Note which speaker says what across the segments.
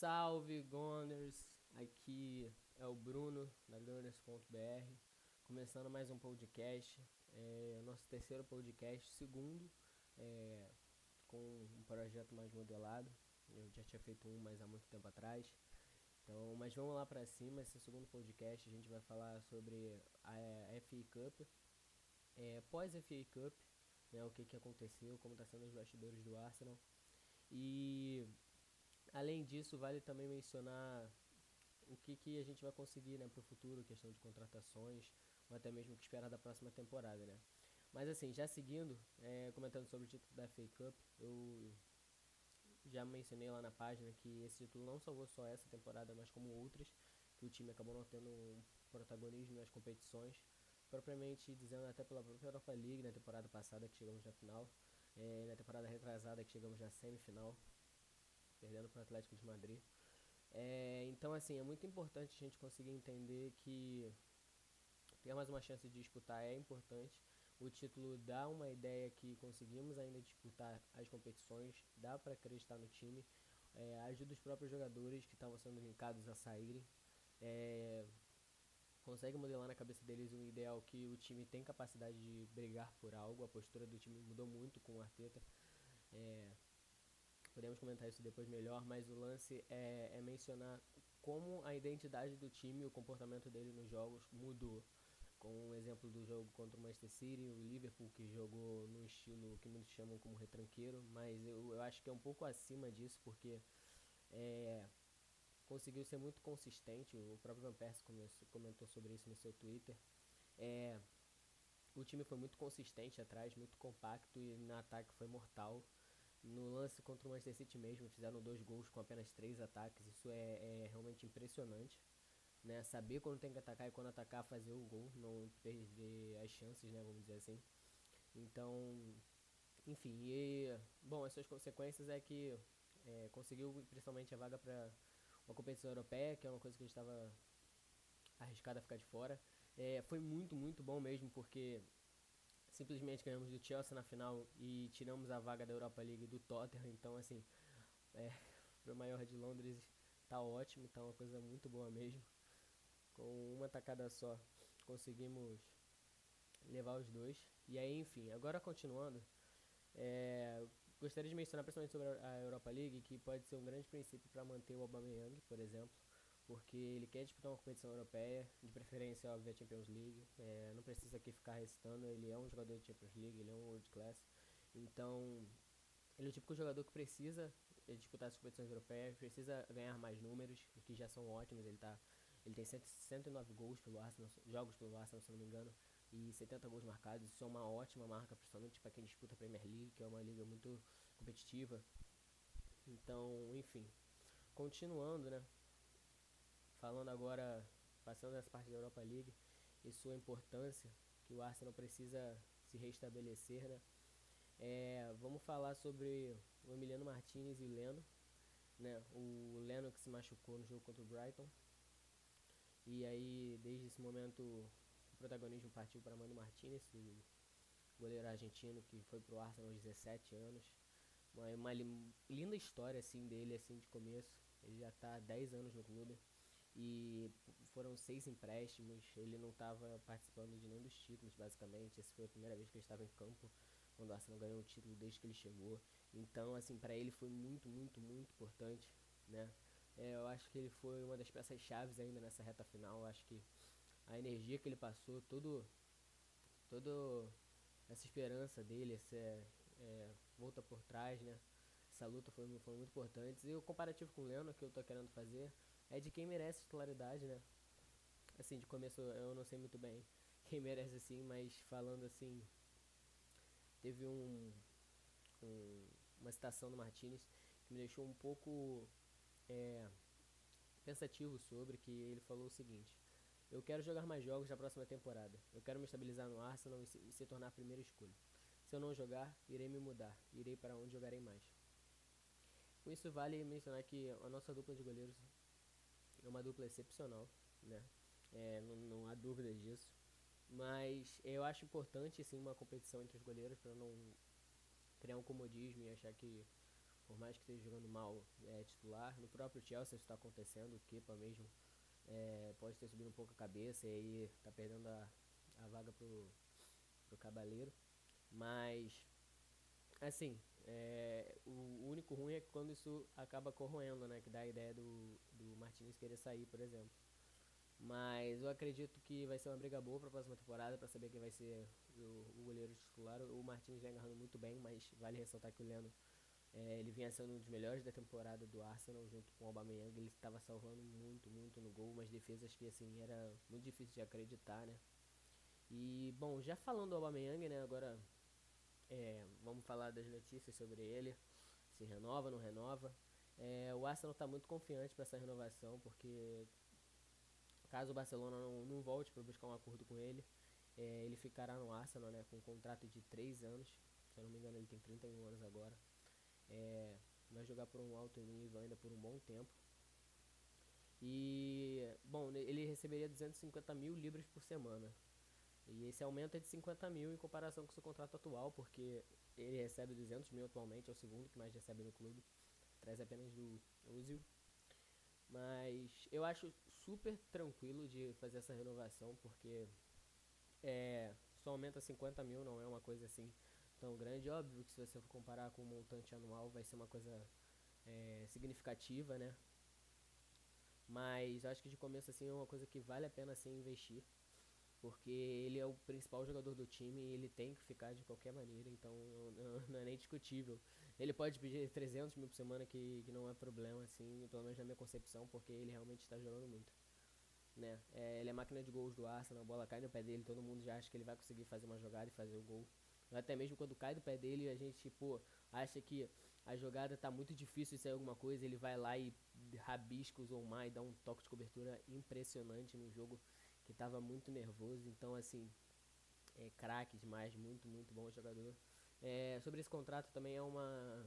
Speaker 1: Salve Gunners! Aqui é o Bruno da Gunners.br, começando mais um podcast, é, nosso terceiro podcast, segundo, é, com um projeto mais modelado. Eu já tinha feito um, mas há muito tempo atrás. Então, mas vamos lá para cima. Esse segundo podcast a gente vai falar sobre a, a FA Cup, é, pós FA Cup, né, o que, que aconteceu, como está sendo os bastidores do Arsenal. E além disso, vale também mencionar o que, que a gente vai conseguir né, para o futuro, questão de contratações, ou até mesmo o que esperar da próxima temporada. Né. Mas assim, já seguindo, é, comentando sobre o título da FA Cup, eu já mencionei lá na página que esse título não salvou só essa temporada, mas como outras, que o time acabou não tendo um protagonismo nas competições, propriamente dizendo até pela própria Europa League na temporada passada que chegamos na final, é, na temporada retrasada que chegamos na semifinal, perdendo para o Atlético de Madrid. É, então assim, é muito importante a gente conseguir entender que ter mais uma chance de disputar é importante, o título dá uma ideia que conseguimos ainda disputar as competições, dá para acreditar no time, é, ajuda os próprios jogadores que estavam sendo linkados a saírem, é, consegue modelar na cabeça deles um ideal que o time tem capacidade de brigar por algo, a postura do time mudou muito com o Arteta. É, podemos comentar isso depois melhor, mas o lance é, é mencionar como a identidade do time, o comportamento dele nos jogos mudou. Com um exemplo do jogo contra o Manchester City, o Liverpool que jogou no estilo que muitos chamam como retranqueiro, mas eu, eu acho que é um pouco acima disso, porque é, conseguiu ser muito consistente, o próprio Van Persie comentou sobre isso no seu Twitter, é, o time foi muito consistente atrás, muito compacto e no ataque foi mortal. No lance contra o Manchester City mesmo, fizeram dois gols com apenas três ataques, isso é, é realmente impressionante né? Saber quando tem que atacar e quando atacar, fazer o gol, não perder as chances, né? Vamos dizer assim. Então, enfim, e bom, as suas consequências é que é, conseguiu principalmente a vaga para uma competição europeia, que é uma coisa que a gente estava arriscado a ficar de fora. É, foi muito, muito bom mesmo, porque simplesmente ganhamos do Chelsea na final e tiramos a vaga da Europa League do Tottenham, então assim, é, para o maior de Londres tá ótimo, tá uma coisa muito boa mesmo com uma tacada só conseguimos levar os dois. E aí, enfim, agora continuando, é, gostaria de mencionar principalmente sobre a Europa League, que pode ser um grande princípio para manter o Aubameyang, por exemplo, porque ele quer disputar uma competição europeia, de preferência, óbvio, a Champions League. É, não precisa aqui ficar recitando, ele é um jogador de Champions League, ele é um world class. Então, ele é o típico jogador que precisa disputar as competições europeias, precisa ganhar mais números, que já são ótimos, ele está ele tem 109 gols pelo Arsenal, jogos pelo Arsenal, se não me engano, e 70 gols marcados. Isso é uma ótima marca, principalmente para quem disputa a Premier League, que é uma liga muito competitiva. Então, enfim, continuando, né? Falando agora, passando essa parte da Europa League e sua importância, que o Arsenal precisa se restabelecer, né? É, vamos falar sobre o Emiliano Martinez e o Leno, né? O Leno que se machucou no jogo contra o Brighton, e aí, desde esse momento, o protagonismo partiu para Mano Martinez, o goleiro argentino que foi pro Arsenal aos 17 anos. Uma, uma linda história assim dele assim de começo. Ele já está há 10 anos no clube e foram seis empréstimos. Ele não estava participando de nenhum dos títulos, basicamente. Essa foi a primeira vez que ele estava em campo quando o Arsenal ganhou um título desde que ele chegou. Então, assim, para ele foi muito, muito, muito importante, né? É, eu acho que ele foi uma das peças chaves ainda nessa reta final. Eu acho que a energia que ele passou, tudo, todo essa esperança dele, essa é, volta por trás, né? Essa luta foi, foi muito importante. E o comparativo com o Leandro que eu tô querendo fazer é de quem merece titularidade, né? Assim, de começo eu não sei muito bem quem merece assim, mas falando assim, teve um, um uma citação do Martinez que me deixou um pouco é, pensativo sobre que ele falou o seguinte: Eu quero jogar mais jogos na próxima temporada. Eu quero me estabilizar no Arsenal e se, e se tornar a primeira escolha. Se eu não jogar, irei me mudar. Irei para onde jogarei mais. Com isso, vale mencionar que a nossa dupla de goleiros é uma dupla excepcional, né? É, não, não há dúvida disso. Mas eu acho importante sim uma competição entre os goleiros para não criar um comodismo e achar que por mais que esteja jogando mal, é titular. No próprio Chelsea está acontecendo, o Kepa mesmo é, pode ter subido um pouco a cabeça e aí tá perdendo a, a vaga pro, pro Cabaleiro. Mas, assim, é, o único ruim é quando isso acaba corroendo, né? Que dá a ideia do, do Martinez querer sair, por exemplo. Mas eu acredito que vai ser uma briga boa para a próxima temporada, para saber quem vai ser o, o, goleiro titular. O Martins vem agarrando muito bem, mas vale ressaltar que o Leno é, ele vinha sendo um dos melhores da temporada do Arsenal, junto com o Aubameyang. Ele estava salvando muito, muito no gol, umas defesas que assim era muito difícil de acreditar, né? E bom, já falando do Aubameyang, né? Agora é, vamos falar das notícias sobre ele. Se renova, não renova. É, o Arsenal está muito confiante para essa renovação, porque Caso o Barcelona não, não volte para buscar um acordo com ele, é, ele ficará no Arsenal né, com um contrato de 3 anos. Se eu não me engano, ele tem 31 anos agora. É, vai jogar por um alto nível ainda por um bom tempo. E, bom, ele receberia 250 mil libras por semana. E esse aumento é de 50 mil em comparação com o seu contrato atual, porque ele recebe 200 mil atualmente, é o segundo que mais recebe no clube. Atrás apenas do Ozil. Mas eu acho super tranquilo de fazer essa renovação, porque é, só aumenta 50 mil, não é uma coisa assim tão grande. Óbvio que se você for comparar com o montante anual, vai ser uma coisa é, significativa, né? Mas acho que de começo assim é uma coisa que vale a pena assim investir. Porque ele é o principal jogador do time e ele tem que ficar de qualquer maneira, então não é nem discutível. Ele pode pedir 300 mil por semana, que, que não é problema, assim, pelo menos na minha concepção, porque ele realmente está jogando muito. Né? É, ele é máquina de gols do Arsenal, a bola cai no pé dele, todo mundo já acha que ele vai conseguir fazer uma jogada e fazer o gol. Até mesmo quando cai do pé dele, a gente, tipo, acha que a jogada tá muito difícil de sair alguma coisa, ele vai lá e rabisca o Zomar e dá um toque de cobertura impressionante no jogo que tava muito nervoso. Então, assim, é craque demais, muito, muito bom jogador. É, sobre esse contrato também é uma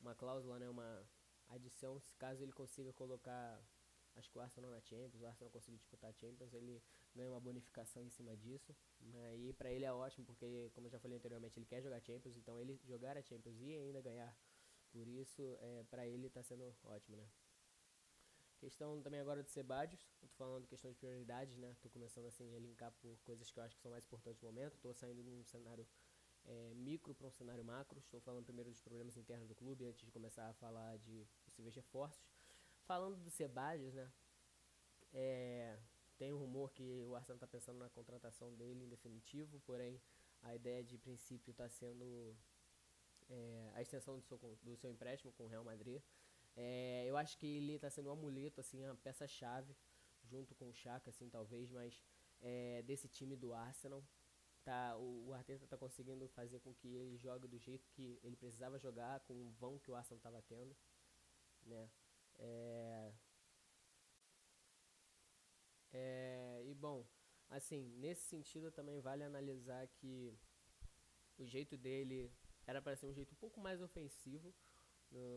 Speaker 1: uma cláusula, né, uma adição, se caso ele consiga colocar acho que o Arsenal na Champions, o Arsenal conseguir disputar a Champions, ele ganha uma bonificação em cima disso. Né, e para ele é ótimo, porque como eu já falei anteriormente, ele quer jogar Champions, então ele jogar a Champions e ainda ganhar por isso, é, para ele está sendo ótimo, né? Questão também agora de Sebadios, eu tô falando questão de prioridades, né? Tô começando assim a linkar por coisas que eu acho que são mais importantes no momento. Tô saindo de um cenário é, micro para um cenário macro. Estou falando primeiro dos problemas internos do clube antes de começar a falar de possíveis reforços. Falando do Sebadios, né? É, tem um rumor que o Arsenal está pensando na contratação dele em definitivo, porém a ideia de princípio está sendo é, a extensão do seu, do seu empréstimo com o Real Madrid. É, eu acho que ele está sendo um amuleto, assim, a peça-chave, junto com o Chaka, assim, talvez, mas é, desse time do Arsenal. Tá, o, o Arteta está conseguindo fazer com que ele jogue do jeito que ele precisava jogar, com o vão que o Arsenal estava tendo. Né? É, é, e bom, assim, nesse sentido também vale analisar que o jeito dele era para ser um jeito um pouco mais ofensivo,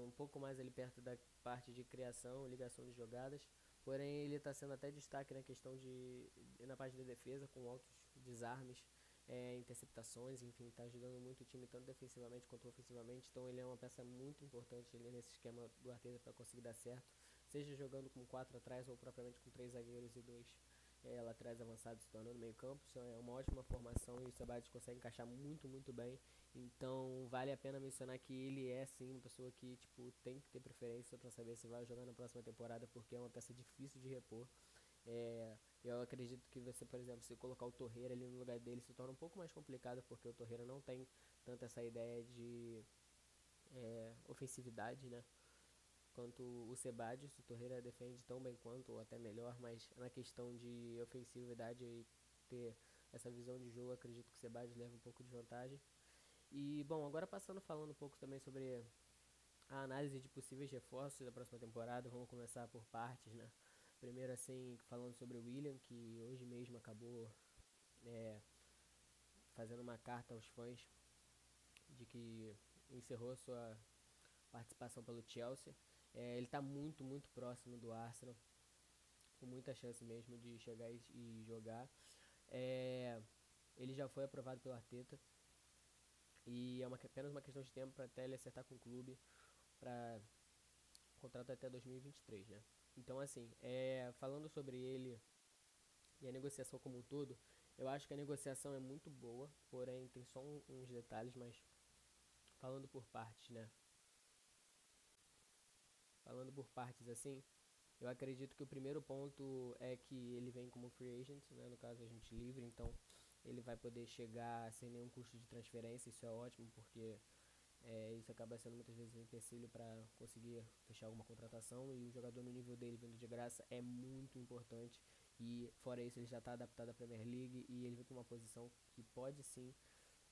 Speaker 1: um pouco mais ali perto da parte de criação, ligação de jogadas. Porém, ele está sendo até destaque na questão de na parte de defesa, com altos desarmes, é, interceptações, enfim, está ajudando muito o time tanto defensivamente quanto ofensivamente. Então, ele é uma peça muito importante ali nesse esquema do Arteta para conseguir dar certo, seja jogando com quatro atrás ou propriamente com três zagueiros e dois é, laterais avançados se tornando meio campo. Isso é uma ótima formação e o Sabates consegue encaixar muito, muito bem. Então vale a pena mencionar que ele é sim uma pessoa que tipo, tem que ter preferência para saber se vai jogar na próxima temporada, porque é uma peça difícil de repor. É, eu acredito que você, por exemplo, se colocar o Torreira ali no lugar dele, se torna um pouco mais complicado, porque o Torreira não tem tanto essa ideia de é, ofensividade, né? quanto o Sebadios. O Torreira defende tão bem quanto, ou até melhor, mas na questão de ofensividade e ter essa visão de jogo, acredito que o Sebadios leva um pouco de vantagem. E, bom, agora passando falando um pouco também sobre a análise de possíveis reforços da próxima temporada, vamos começar por partes, né? Primeiro, assim, falando sobre o William, que hoje mesmo acabou é, fazendo uma carta aos fãs de que encerrou sua participação pelo Chelsea. É, ele está muito, muito próximo do Arsenal, com muita chance mesmo de chegar e, e jogar. É, ele já foi aprovado pelo Arteta e é uma, apenas uma questão de tempo para até ele acertar com o clube. para contrato até 2023, né? Então, assim, é, falando sobre ele e a negociação como um todo, eu acho que a negociação é muito boa, porém tem só um, uns detalhes, mas falando por partes, né? Falando por partes assim, eu acredito que o primeiro ponto é que ele vem como free agent, né? No caso, a gente livre, então ele vai poder chegar sem nenhum custo de transferência, isso é ótimo, porque é, isso acaba sendo muitas vezes um empecilho para conseguir fechar alguma contratação e o jogador no nível dele vindo de graça é muito importante e fora isso ele já está adaptado à Premier League e ele vem com uma posição que pode sim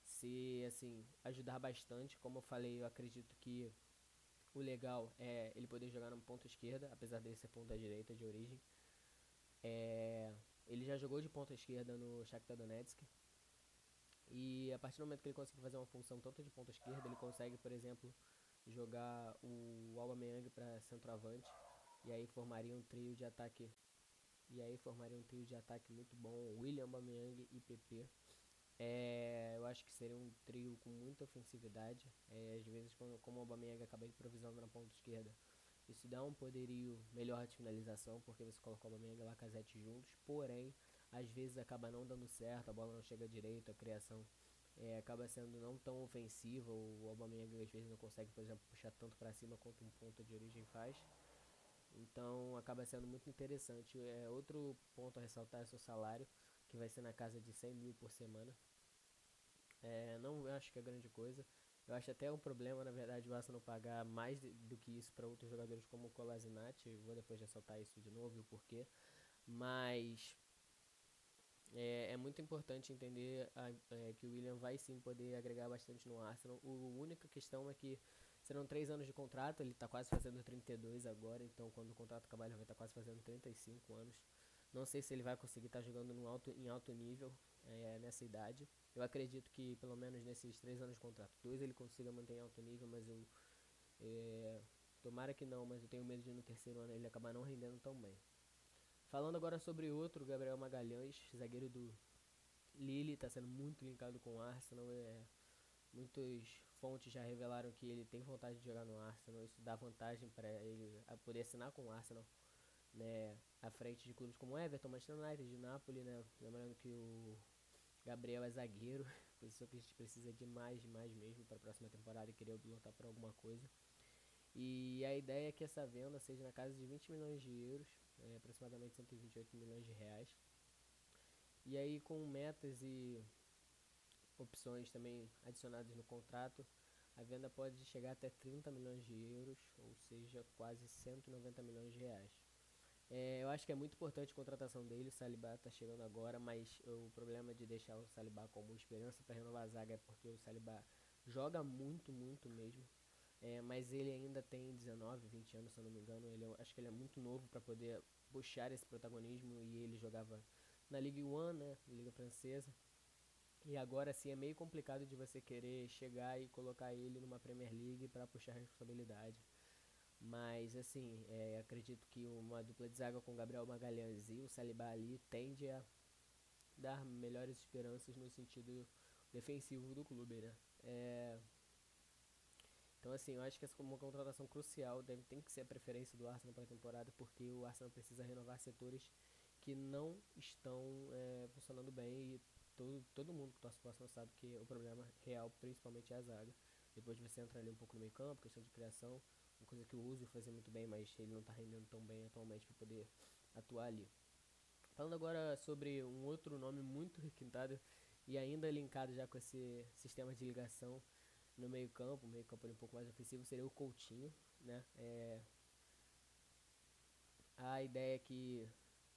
Speaker 1: se assim ajudar bastante. Como eu falei, eu acredito que o legal é ele poder jogar na ponta esquerda, apesar dele ser ponta direita de origem. É, ele já jogou de ponta esquerda no Shakhtar Donetsk. E a partir do momento que ele consegue fazer uma função tanto de ponta esquerda, ele consegue, por exemplo, jogar o Aubameyang para centroavante e aí formaria um trio de ataque e aí formaria um trio de ataque muito bom, William Aubameyang e PP. É, eu acho que seria um trio com muita ofensividade. É, às vezes, quando, como o Aubameyang acaba improvisando na ponta esquerda, isso dá um poderio melhor de finalização, porque você coloca o Aubameyang e o Lacazette juntos. Porém, às vezes acaba não dando certo, a bola não chega direito, a criação é, acaba sendo não tão ofensiva. O Aubameyang às vezes não consegue, por exemplo, puxar tanto para cima quanto um ponto de origem faz. Então acaba sendo muito interessante. É, outro ponto a ressaltar é seu salário, que vai ser na casa de 100 mil por semana. É, não acho que é grande coisa. Eu acho até um problema, na verdade, o Arsenal pagar mais do que isso para outros jogadores como o Kolasinac. Vou depois ressaltar isso de novo e o porquê. Mas é, é, muito importante entender a, é, que o William vai sim poder agregar bastante no Arsenal. a única questão é que serão três anos de contrato, ele está quase fazendo 32 agora, então quando o contrato acabar ele vai estar tá quase fazendo 35 anos. Não sei se ele vai conseguir estar tá jogando alto, em alto nível é, nessa idade. Eu acredito que pelo menos nesses três anos de contrato, dois ele consiga manter alto nível, mas eu é, tomara que não, mas eu tenho medo de no terceiro ano ele acabar não rendendo tão bem. Falando agora sobre outro, Gabriel Magalhães, zagueiro do Lille, está sendo muito linkado com o Arsenal. É, muitas fontes já revelaram que ele tem vontade de jogar no Arsenal. Isso dá vantagem para ele poder assinar com o Arsenal, né, à frente de clubes como Everton, Manchester United, de Napoli, né. Lembrando que o Gabriel é zagueiro, posição que a gente precisa de mais, mais mesmo para a próxima temporada e querer lutar por alguma coisa. E a ideia é que essa venda seja na casa de 20 milhões de euros, é, aproximadamente 128 milhões de reais. E aí com metas e opções também adicionadas no contrato, a venda pode chegar até 30 milhões de euros, ou seja, quase 190 milhões de reais. É, eu acho que é muito importante a contratação dele, o Saliba está chegando agora, mas o problema de deixar o Saliba como esperança para renovar a zaga é porque o Saliba joga muito, muito mesmo. É, mas ele ainda tem 19, 20 anos, se eu não me engano. Ele, é acho que ele é muito novo para poder puxar esse protagonismo e ele jogava na Ligue 1, né, Liga Francesa. E agora sim é meio complicado de você querer chegar e colocar ele numa Premier League para puxar responsabilidade. Mas assim, é, acredito que uma dupla de zaga com Gabriel Magalhães e o Saliba ali tende a dar melhores esperanças no sentido defensivo do clube, né? É, então, assim, eu acho que essa é uma contratação crucial deve, tem que ser a preferência do Arsenal para a temporada, porque o Arsenal precisa renovar setores que não estão é, funcionando bem e todo, todo mundo que torce para sabe que o problema real, principalmente, é a zaga. Depois você entra ali um pouco no meio campo, questão de criação, uma coisa que o Uso fazia muito bem, mas ele não está rendendo tão bem atualmente para poder atuar ali. Falando agora sobre um outro nome muito requintado e ainda linkado já com esse sistema de ligação no meio campo, meio campo um pouco mais ofensivo, seria o Coutinho, né? É, a ideia é que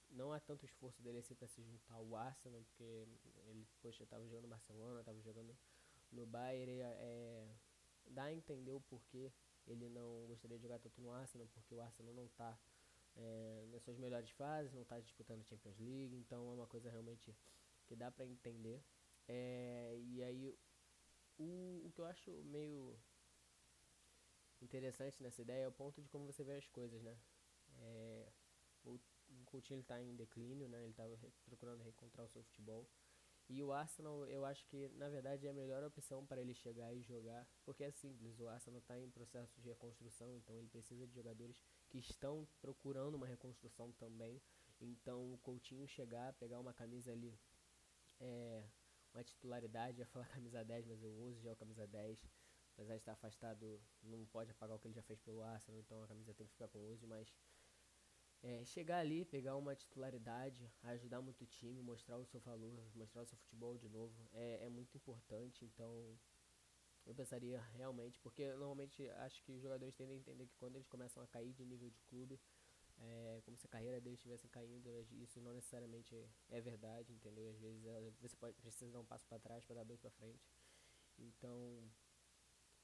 Speaker 1: não há tanto esforço dele assim para se juntar ao Arsenal, porque ele, poxa, estava jogando no Barcelona, estava jogando no Bayern, é, dá a entender o porquê ele não gostaria de jogar tanto no Arsenal, porque o Arsenal não está é, nas suas melhores fases, não está disputando a Champions League, então é uma coisa realmente que dá para entender. É, e aí o, o que eu acho meio interessante nessa ideia é o ponto de como você vê as coisas, né? É, o, o Coutinho está em declínio, né? Ele estava procurando reencontrar o seu futebol. E o Arsenal, eu acho que na verdade é a melhor opção para ele chegar e jogar, porque é simples, o Arsenal está em processo de reconstrução, então ele precisa de jogadores que estão procurando uma reconstrução também. Então o Coutinho chegar, pegar uma camisa ali, é, uma titularidade, ia falar camisa 10, mas eu uso já o camisa 10. Apesar de estar afastado, não pode apagar o que ele já fez pelo Arsenal, então a camisa tem que ficar com o uso, mas é, chegar ali, pegar uma titularidade, ajudar muito o time, mostrar o seu valor, mostrar o seu futebol de novo, é, é muito importante. Então, eu pensaria realmente, porque normalmente acho que os jogadores tendem a entender que quando eles começam a cair de nível de clube, é, como se a carreira deles estivesse caindo, isso não necessariamente é verdade, entendeu? Às vezes é, você pode, precisa dar um passo para trás para dar dois para frente. Então,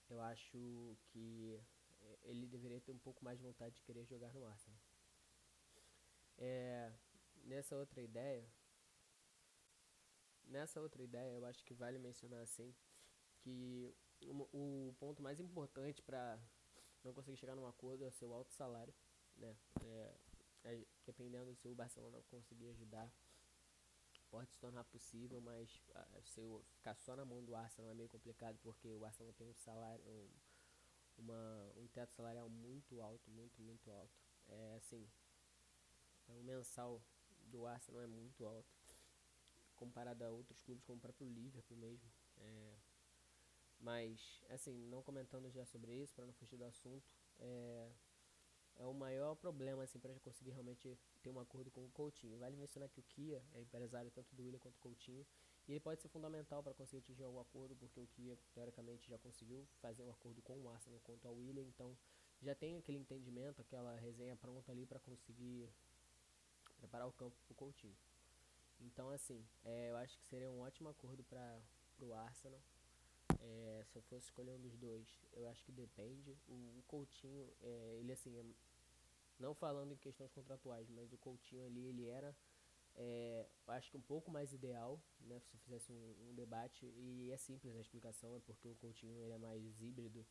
Speaker 1: eu acho que é, ele deveria ter um pouco mais de vontade de querer jogar no Arsenal. É, nessa outra ideia, nessa outra ideia, eu acho que vale mencionar assim que o, o ponto mais importante para não conseguir chegar num acordo é o seu alto salário, né? É, é, dependendo se o Barcelona conseguir ajudar, pode se tornar possível, mas uh, se eu ficar só na mão do Arsenal é meio complicado porque o Arsenal tem um salário, um, uma, um teto salarial muito alto, muito, muito alto. É assim, o mensal do Arsenal é muito alto, comparado a outros clubes como o próprio Liverpool mesmo. É, mas, assim, não comentando já sobre isso, para não fugir do assunto, é, é o maior problema assim, para conseguir realmente ter um acordo com o Coutinho. Vale mencionar que o Kia é empresário tanto do William quanto do Coutinho, e ele pode ser fundamental para conseguir atingir um acordo, porque o Kia, teoricamente, já conseguiu fazer um acordo com o Arsenal quanto ao William, então já tem aquele entendimento, aquela resenha pronta ali para conseguir preparar o campo para o Coutinho. Então, assim, é, eu acho que seria um ótimo acordo para o Arsenal. É, se eu fosse escolher um dos dois, eu acho que depende. O, o Coutinho, é, ele assim, é, não falando em questões contratuais, mas o Coutinho ali, ele era, é, acho que um pouco mais ideal, né, se eu fizesse um, um, debate. E é simples a explicação, é porque o Coutinho ele é mais híbrido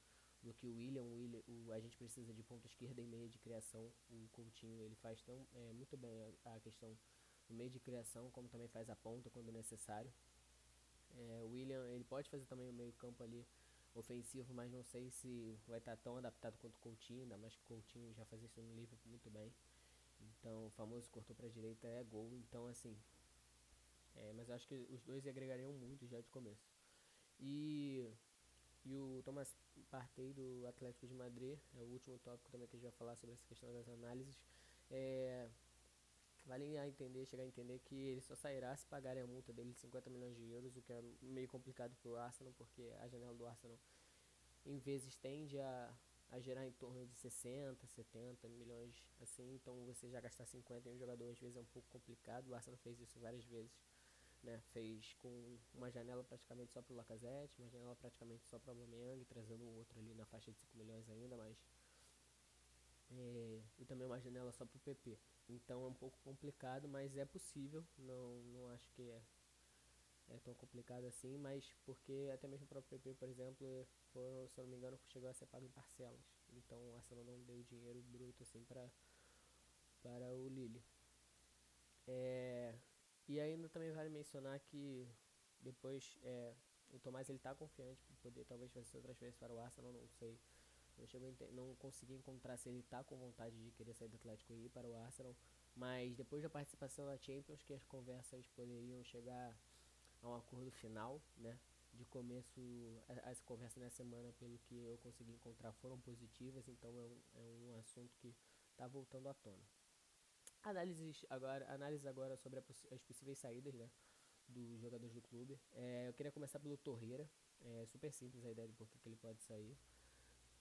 Speaker 1: do que o William. O William o, a gente precisa de ponta esquerda e meia de criação. O Coutinho ele faz tão, é, muito bem a, a questão do meio de criação, como também faz a ponta quando necessário. É, o William ele pode fazer também o meio campo ali ofensivo, mas não sei se vai estar tão adaptado quanto o Coutinho, ainda mais que o Coutinho já fazia isso no Liverpool muito bem. Então, o famoso cortou para a direita é gol. Então, assim, é, mas acho que os dois agregariam muito já de começo. E e o Thomas Partey do Atlético de Madrid, é o último tópico também que a gente vai falar sobre essa questão das análises. É, vale a entender, chegar a entender que ele só sairá se pagarem a multa dele de 50 milhões de euros, o que é meio complicado para o Arsenal, porque a janela do Arsenal em vezes tende a, a gerar em torno de 60, 70 milhões, assim, então você já gastar 50 em um jogador às vezes é um pouco complicado, o Arsenal fez isso várias vezes né, fez com uma janela praticamente só para o Lacazette, uma janela praticamente só para o Aubameyang, trazendo outro ali na faixa de 5 milhões ainda, mas é, e também uma janela só para o PP. Então é um pouco complicado, mas é possível. Não, não acho que é, é tão complicado assim, mas porque até mesmo para o PP, por exemplo, se eu não me engano, chegou a ser pago em parcelas. Então o Arsenal não deu dinheiro bruto assim para para o Lille. É, e ainda também vale mencionar que depois é, o Tomás ele tá confiante para poder talvez fazer outras vezes para o Arsenal, não sei. Não, chegou não consegui encontrar se ele tá com vontade de querer sair do Atlético e ir para o Arsenal. Mas depois da participação na Champions, que as conversas poderiam chegar a um acordo final, né? De começo, as conversas nessa semana, pelo que eu consegui encontrar, foram positivas, então é um, é um assunto que está voltando à tona. Análises agora, análise agora sobre as possíveis saídas, né? Dos jogadores do clube. É, eu queria começar pelo Torreira. É super simples a ideia de por que ele pode sair.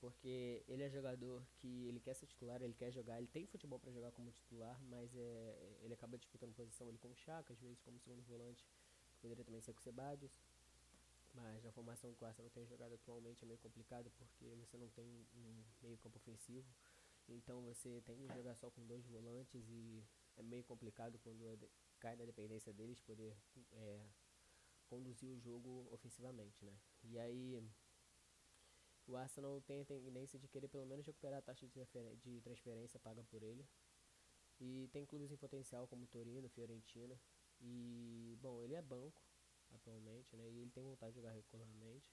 Speaker 1: Porque ele é jogador que ele quer ser titular, ele quer jogar, ele tem futebol para jogar como titular, mas é, ele acaba disputando posição ali com o Chaka, às vezes como segundo volante, poderia também ser com o Sebadios. Mas na formação que o Arsenal tem jogado atualmente é meio complicado porque você não tem um meio campo ofensivo. Então você tem que jogar só com dois volantes e é meio complicado quando é cai na dependência deles poder é, conduzir o jogo ofensivamente, né? E aí o Arsenal tem a tendência de querer pelo menos recuperar a taxa de, de transferência paga por ele. E tem clubes em potencial como Torino, Fiorentina. E, bom, ele é banco. atualmente, né? E ele tem vontade de jogar regularmente.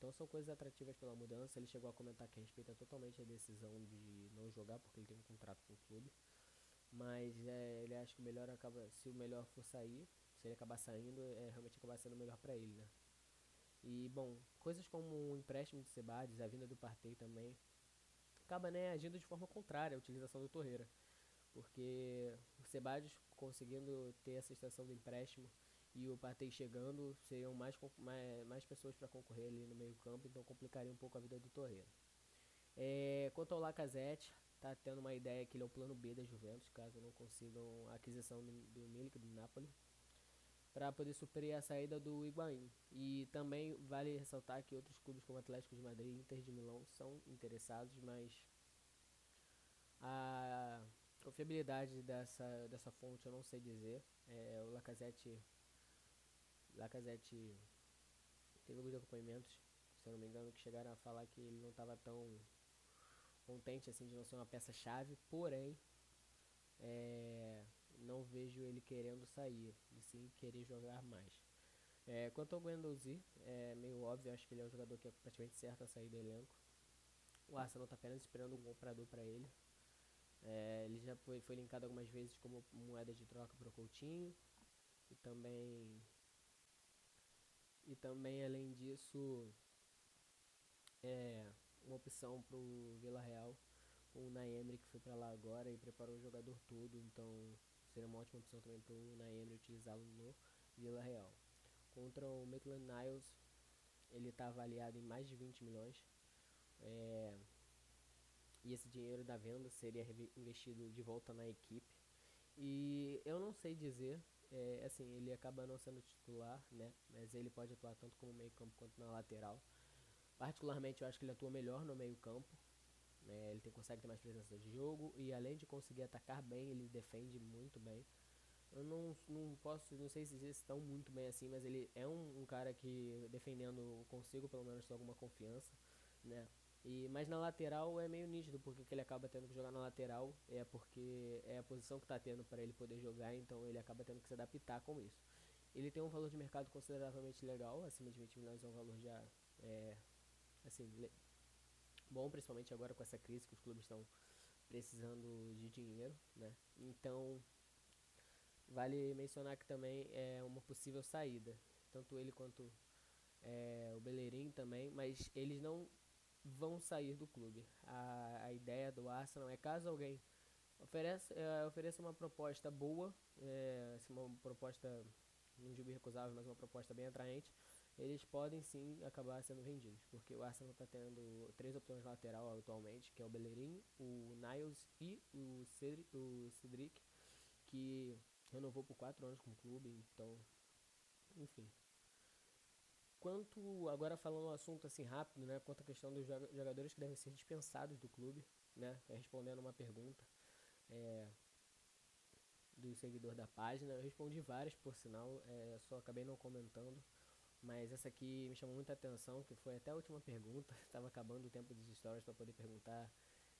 Speaker 1: Então são coisas atrativas pela mudança. Ele chegou a comentar que respeita totalmente a decisão de não jogar porque ele tem um contrato com o clube. Mas é, ele acha que o melhor acaba, se o melhor for sair, se ele acabar saindo, é realmente acabar sendo melhor para ele, né? E bom, coisas como o empréstimo de Sebades, a vinda do Partey também, acaba né, agindo de forma contrária à utilização do Torreira. Porque o Sebades conseguindo ter essa extensão do empréstimo e o Partey chegando, seriam mais, mais, mais pessoas para concorrer ali no meio campo, então complicaria um pouco a vida do Torreira. É, quanto ao Lacazette, tá tendo uma ideia que ele é o plano B da Juventus, caso não consigam a aquisição do, do Milik do Napoli, para poder suprir a saída do Higuaín. E também vale ressaltar que outros clubes como Atlético de Madrid e Inter de Milão são interessados, mas a confiabilidade dessa, dessa fonte eu não sei dizer. É, o Lacazette Lacazette teve alguns acompanhamentos, se eu não me engano, que chegaram a falar que ele não estava tão contente assim de não ser uma peça-chave, porém é, não vejo ele querendo sair, e sim querer jogar mais. É, quanto ao Guendouzi, é meio óbvio, acho que ele é um jogador que é praticamente certo a sair do elenco. O Arsenal está apenas esperando um comprador para ele. É, ele já foi, foi linkado algumas vezes como moeda de troca para o Coutinho. E também e também, além disso, é uma opção para o Vila Real, o Naemri que foi para lá agora e preparou o jogador todo, então seria uma ótima opção também para o Naemri utilizá-lo no Vila Real. Contra o Maitland Niles, ele está avaliado em mais de 20 milhões. É, e esse dinheiro da venda seria investido de volta na equipe. E eu não sei dizer é, assim, ele acaba não sendo titular, né? Mas ele pode atuar tanto como meio campo quanto na lateral. Particularmente, eu acho que ele atua melhor no meio campo. Né? Ele tem, consegue ter mais presença de jogo e além de conseguir atacar bem, ele defende muito bem. Eu não, não posso, não sei se estão muito bem assim, mas ele é um, um cara que defendendo consigo pelo menos ter alguma confiança, né? E, mas na lateral é meio nítido, porque que ele acaba tendo que jogar na lateral é porque é a posição que está tendo para ele poder jogar, então ele acaba tendo que se adaptar com isso. Ele tem um valor de mercado consideravelmente legal, acima de 20 milhões é um valor já é, assim, bom, principalmente agora com essa crise que os clubes estão precisando de dinheiro, né? Então, vale mencionar que também é uma possível saída, tanto ele quanto é, o Bellerin também, mas eles não vão sair do clube. A, a ideia do Arsenal é caso alguém ofereça, é, ofereça uma proposta boa, é, uma proposta, não digo irrecusável, mas uma proposta bem atraente, eles podem sim acabar sendo vendidos, porque o Arsenal está tendo três opções lateral atualmente, que é o Bellerin, o Niles e o Cedric, o Cedric que renovou por quatro anos com o clube, então, enfim, Quanto, agora falando um assunto assim rápido, né, quanto à questão dos jogadores que devem ser dispensados do clube, né, respondendo uma pergunta é, do seguidor da página, eu respondi várias, por sinal, é, só acabei não comentando, mas essa aqui me chamou muita atenção, que foi até a última pergunta, estava acabando o tempo dos stories para poder perguntar,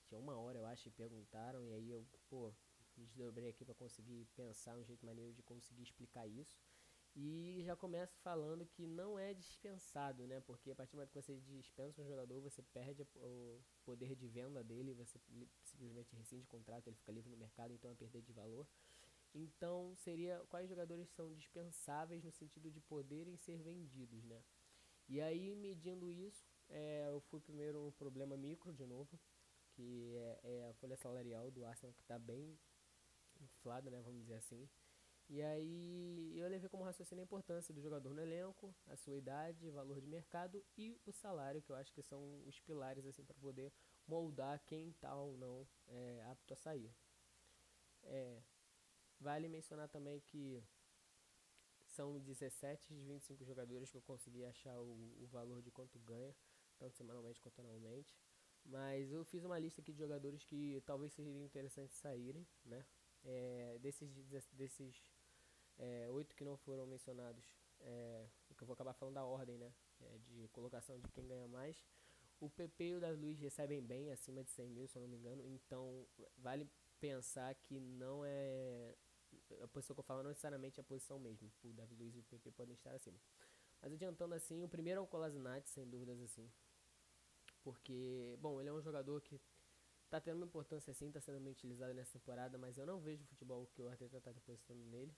Speaker 1: tinha uma hora eu acho, e perguntaram, e aí eu, pô, me desdobrei aqui para conseguir pensar um jeito maneiro de conseguir explicar isso, e já começa falando que não é dispensado, né? Porque a partir do momento que você dispensa um jogador, você perde o poder de venda dele, você simplesmente rescinde o contrato, ele fica livre no mercado, então é perder de valor. Então, seria quais jogadores são dispensáveis no sentido de poderem ser vendidos, né? E aí, medindo isso, é, eu fui primeiro no problema micro de novo, que é, é a folha salarial do Arsenal que está bem inflada, né? Vamos dizer assim. E aí eu levei como raciocínio a importância do jogador no elenco, a sua idade, valor de mercado e o salário, que eu acho que são os pilares assim para poder moldar quem tá ou não é, apto a sair. É, vale mencionar também que são 17 de 25 jogadores que eu consegui achar o, o valor de quanto ganha, tanto semanalmente quanto anualmente. Mas eu fiz uma lista aqui de jogadores que talvez seriam interessantes saírem, né? É, desses, desses é, oito que não foram mencionados, é, que eu vou acabar falando da ordem, né? É, de colocação de quem ganha mais. O PP e o das Luiz recebem bem, acima de 100 mil, se eu não me engano. Então, vale pensar que não é a posição que eu falo não necessariamente a posição mesmo. O Davi Luiz e o PP podem estar acima. Mas adiantando assim, o primeiro é o Kolasinac, sem dúvidas assim. Porque, bom, ele é um jogador que tá tendo uma importância assim, tá sendo bem utilizado nessa temporada, mas eu não vejo o futebol que o Arteta tá depositando nele.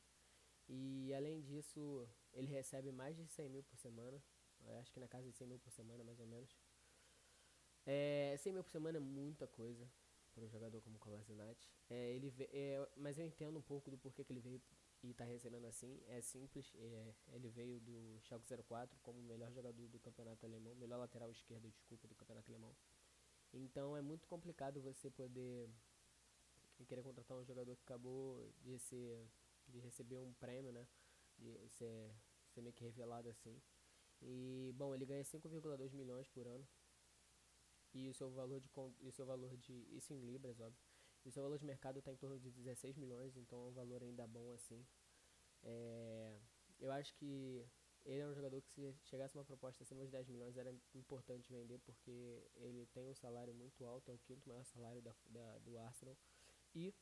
Speaker 1: E além disso, ele recebe mais de 100 mil por semana. Eu acho que na casa de 100 mil por semana, mais ou menos. É, 100 mil por semana é muita coisa para um jogador como o. É, ele é, mas eu entendo um pouco do porquê que ele veio e está recebendo assim. É simples, é, ele veio do Schalke 04 como o melhor jogador do campeonato alemão, melhor lateral esquerdo, desculpa, do campeonato alemão. Então é muito complicado você poder querer contratar um jogador que acabou de ser de receber um prêmio, né? De ser, ser meio que revelado assim. E bom, ele ganha 5,2 milhões por ano. E o seu valor de e o seu valor de isso em libras, óbvio. E o seu valor de mercado está em torno de 16 milhões, então é um valor ainda bom assim. É, eu acho que ele é um jogador que se chegasse uma proposta acima de 10 milhões era importante vender porque ele tem um salário muito alto, é o quinto maior salário da, da do Arsenal. E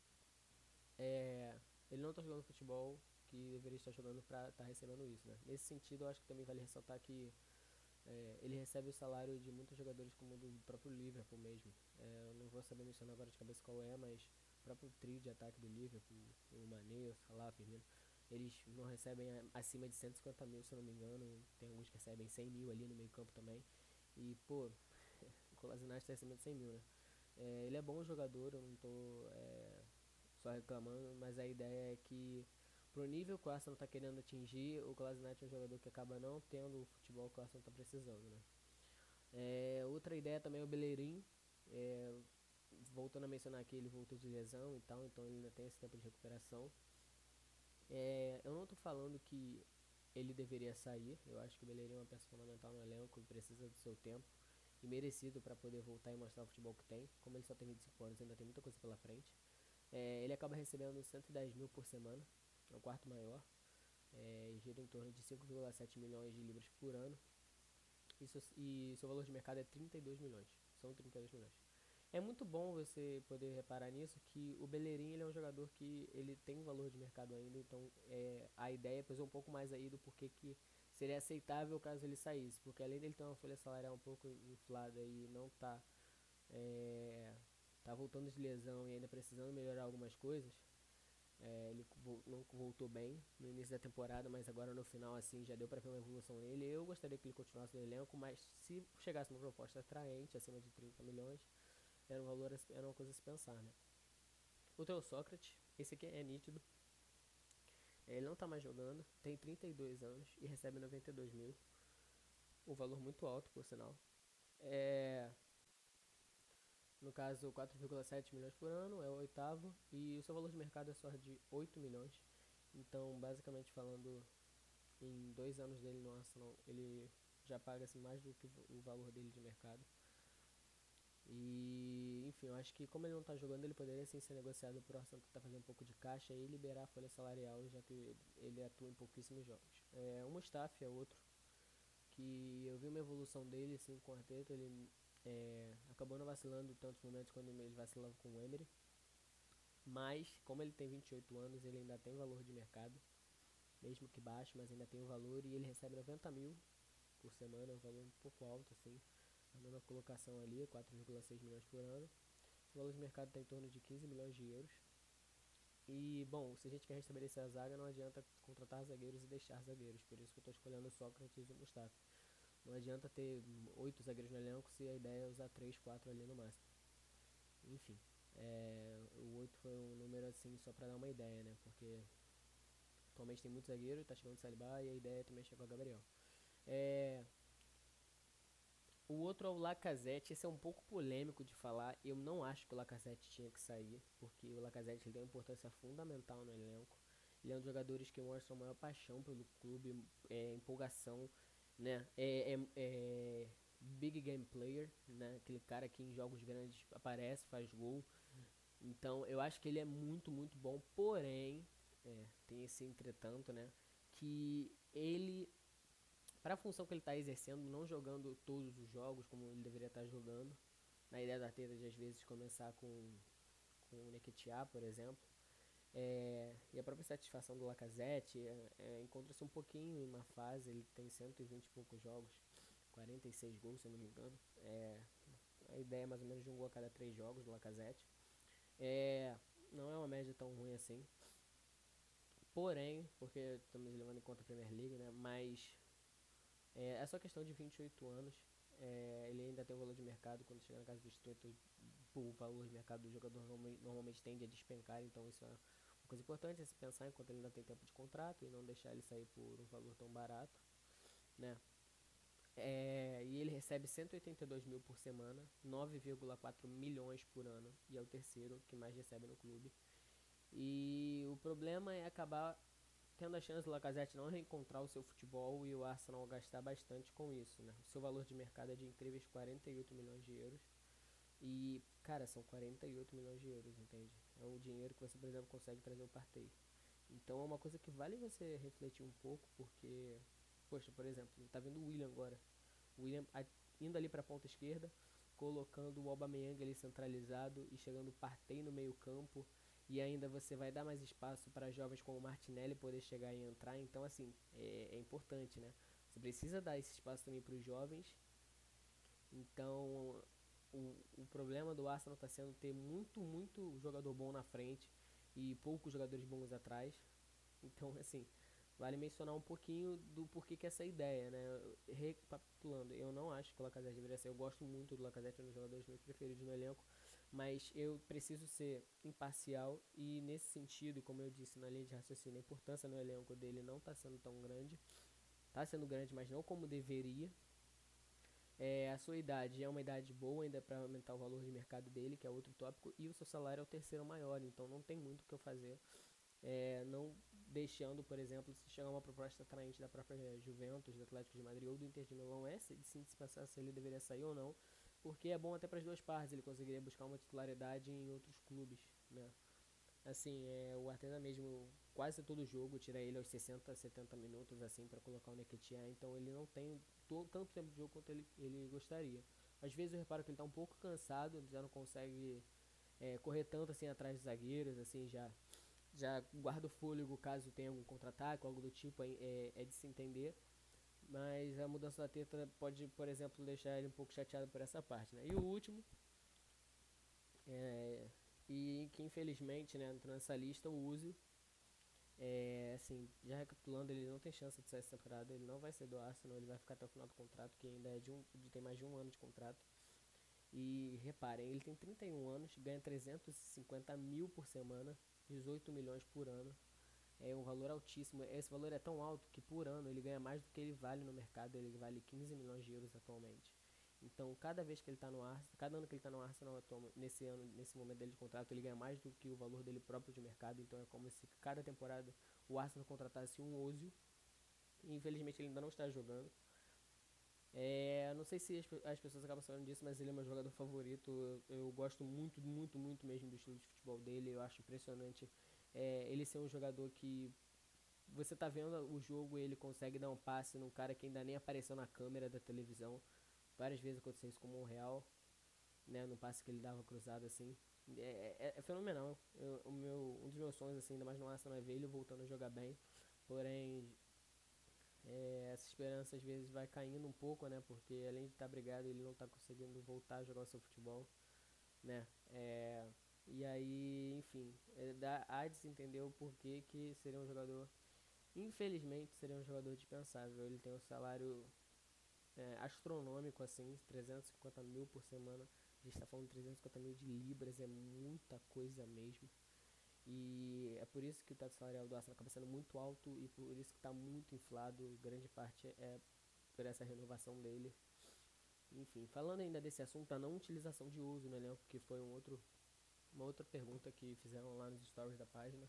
Speaker 1: é, ele não está jogando futebol que deveria estar jogando para estar tá recebendo isso. Né? Nesse sentido, eu acho que também vale ressaltar que é, ele recebe o salário de muitos jogadores como do próprio Liverpool mesmo. É, eu não vou saber mencionar agora de cabeça qual é, mas o próprio trio de ataque do Liverpool, o Mané, o Salah, Firmino, eles não recebem acima de 150 mil, se eu não me engano. Tem alguns que recebem 100 mil ali no meio campo também. E, pô, o Kolasinac está recebendo 100 mil, né? É, ele é bom jogador, eu não tô é, só reclamando, mas a ideia é que pro nível que o Arsenal está querendo atingir, o Kolasinac é um jogador que acaba não tendo o futebol que o Arsenal está precisando, né? É, outra ideia também é o Bellerin, é, voltando a mencionar aqui, ele voltou de lesão e tal, então ele ainda tem esse tempo de recuperação. É, eu não estou falando que ele deveria sair, eu acho que o Bellerin é uma peça fundamental no elenco, precisa do seu tempo e merecido para poder voltar e mostrar o futebol que tem. Como ele só tem 25 anos, ainda tem muita coisa pela frente. É, ele acaba recebendo 110 mil por semana, é o quarto maior, é, gira em torno de 5,7 milhões de libras por ano. Isso, e seu valor de mercado é 32 milhões. São 32 milhões. É muito bom você poder reparar nisso que o Bellerin ele é um jogador que ele tem valor de mercado ainda, então é, a ideia pesou um pouco mais aí do porquê que seria aceitável caso ele saísse, porque além dele ter uma folha salarial um pouco inflada e não tá é, tá voltando de lesão e ainda precisando melhorar algumas coisas. É, ele não voltou bem no início da temporada, mas agora no final assim já deu para ver uma evolução nele. Eu gostaria que ele continuasse no elenco, mas se chegasse uma proposta atraente acima de 30 milhões, era um valor era uma coisa a se pensar, né? O Sócrates, esse aqui é nítido. Ele não está mais jogando, tem 32 anos e recebe 92 mil. Um valor muito alto, por sinal. É, no caso, 4,7 milhões por ano, é o oitavo, e o seu valor de mercado é só de 8 milhões. Então, basicamente falando, em dois anos dele no Arsenal, ele já paga assim, mais do que o valor dele de mercado. E, enfim, eu acho que como ele não está jogando, ele poderia sim ser negociado por Arsenal tentar fazer um pouco de caixa e liberar a folha salarial, já que ele atua em pouquíssimos jogos. É, o Mustafi é outro, que eu vi uma evolução dele assim, com o Arteta, ele é, acabou não vacilando tantos momentos quando ele vacilava com o Emery. Mas, como ele tem 28 anos, ele ainda tem valor de mercado. Mesmo que baixo, mas ainda tem o valor. E ele recebe 90 mil por semana, um valor um pouco alto, assim. A nona colocação ali, 4,6 milhões por ano. O valor de mercado está em torno de 15 milhões de euros. E, bom, se a gente quer restabelecer a zaga, não adianta contratar zagueiros e deixar zagueiros. Por isso que eu estou escolhendo o Sócrates e o Mustafa. Não adianta ter oito zagueiros no elenco se a ideia é usar três, quatro ali no máximo. Enfim, é, o oito foi um número assim só para dar uma ideia, né? Porque atualmente tem muito zagueiro, tá chegando o Saliba e a ideia é também chegar o Gabriel. É, o outro é o Lacazette, esse é um pouco polêmico de falar. Eu não acho que o Lacazette tinha que sair, porque o Lacazette ele tem uma importância fundamental no elenco. Ele é um dos jogadores que mostra a maior paixão pelo clube, é, empolgação né? É, é, é, big game player, né? Aquele cara que em jogos grandes aparece, faz gol. Então eu acho que ele é muito, muito bom. Porém, é, tem esse entretanto, né? Que ele, para a função que ele está exercendo, não jogando todos os jogos como ele deveria estar tá jogando, na ideia da Teta de às vezes começar com, com o Neketia, por exemplo, É, e a própria satisfação do Lacazette é, é, encontra-se um pouquinho em uma fase, ele tem 120 e poucos jogos, 46 gols, se eu não me engano. É, a ideia é mais ou menos de um gol a cada três jogos do Lacazette. É, não é uma média tão ruim assim. Porém, porque estamos levando em conta a Premier League, né? Mas é, é só questão de 28 anos. Ele ainda tem o valor de mercado. Quando chegar na casa dos 30, o valor de mercado do jogador normalmente tende a despencar. Então, isso é coisa importante é se pensar enquanto ele ainda tem tempo de contrato e não deixar ele sair por um valor tão barato, né? É, e ele recebe 182 mil por semana, 9,4 milhões por ano, e é o terceiro que mais recebe no clube. E o problema é acabar tendo a chance do Lacazette não reencontrar o seu futebol e o Arsenal gastar bastante com isso, né? O seu valor de mercado é de incríveis 48 milhões de euros. E, cara, são 48 milhões de euros, entende? É um dinheiro que você, por exemplo, consegue trazer o Partey. Então é uma coisa que vale você refletir um pouco, porque, poxa, por exemplo, tá vendo o William agora. O William indo ali para a ponta esquerda, colocando o Aubameyang ali centralizado e chegando o Partey no meio campo. E ainda você vai dar mais espaço para jovens como o Martinelli poder chegar e entrar. Então, assim, é, é importante, né? Você precisa dar esse espaço também para os jovens. Então, o, o problema do Arsenal está sendo ter muito, muito jogador bom na frente e poucos jogadores bons atrás. Então, assim, vale mencionar um pouquinho do porquê que essa ideia, né? Recapitulando, eu não acho que o Lacazette deveria ser. Eu gosto muito do Lacazette, é um dos jogadores meus preferidos no elenco, mas eu preciso ser imparcial e, nesse sentido, como eu disse na linha de raciocínio, a importância no elenco dele não está sendo tão grande. Está sendo grande, mas não como deveria. É, a sua idade é uma idade boa ainda para aumentar o valor de mercado dele, que é outro tópico, e o seu salário é o terceiro maior, então não tem muito o que eu fazer. É, não deixando, por exemplo, se chegar uma proposta atraente da própria Juventus, do Atlético de Madrid ou do Inter de Milão, é de se pensar se ele deveria sair ou não, porque é bom até para as duas partes, ele conseguiria buscar uma titularidade em outros clubes, né? Assim, é, o Arteta mesmo, quase todo jogo, tira ele aos 60, 70 minutos, assim, para colocar o Neketia. Então ele não tem tanto tempo de jogo quanto ele, ele gostaria. Às vezes eu reparo que ele tá um pouco cansado, já não consegue é, correr tanto assim atrás dos zagueiros, assim, já já guarda o fôlego caso tenha algum contra-ataque, algo do tipo, é, é, é de se entender. Mas a mudança da teta pode, por exemplo, deixar ele um pouco chateado por essa parte, né? E o último, é, e que infelizmente, né, entrou nessa lista o Uzi. É, assim, já recapitulando, ele não tem chance de sair essa temporada, ele não vai ser do Arsenal, ele vai ficar até o final do contrato, que ainda é de um, de, tem mais de um ano de contrato. E reparem, ele tem 31 anos, ganha 350 mil por semana, 18 milhões por ano. É um valor altíssimo. Esse valor é tão alto que por ano ele ganha mais do que ele vale no mercado, ele vale 15 milhões de euros atualmente. Então, cada vez que ele está no Arsenal, cada ano que ele está no Arsenal, nesse ano, nesse momento dele de contrato, ele ganha mais do que o valor dele próprio de mercado. Então, é como se cada temporada o Arsenal contratasse um Ozil. Infelizmente, ele ainda não está jogando. É, não sei se as, as, pessoas acabam sabendo disso, mas ele é meu jogador favorito. Eu, eu, gosto muito, muito, muito mesmo do estilo de futebol dele. Eu acho impressionante é, ele ser um jogador que você tá vendo o jogo ele consegue dar um passe num cara que ainda nem apareceu na câmera da televisão. Várias vezes aconteceu isso com o Real, né, no passe que ele dava cruzado assim. É, é, é fenomenal. Eu, o meu, um dos meus sonhos, assim, ainda mais no Arsenal, é ver ele voltando a jogar bem. Porém, é, essa esperança às vezes vai caindo um pouco, né? Porque além de estar tá brigado, ele não está conseguindo voltar a jogar o seu futebol, né? É, e aí, enfim, é, dá, há de se entender o porquê que seria um jogador, infelizmente, seria um jogador dispensável. Ele tem um salário é, astronômico, assim, 350 mil por semana. A gente está falando de 350 mil de libras, é muita coisa mesmo. E é por isso que o teto salarial do Arsenal acaba sendo muito alto e por isso que está muito inflado. Grande parte é por essa renovação dele. Enfim, falando ainda desse assunto, a não utilização de uso no elenco, que foi um outro, uma outra pergunta que fizeram lá nos stories da página.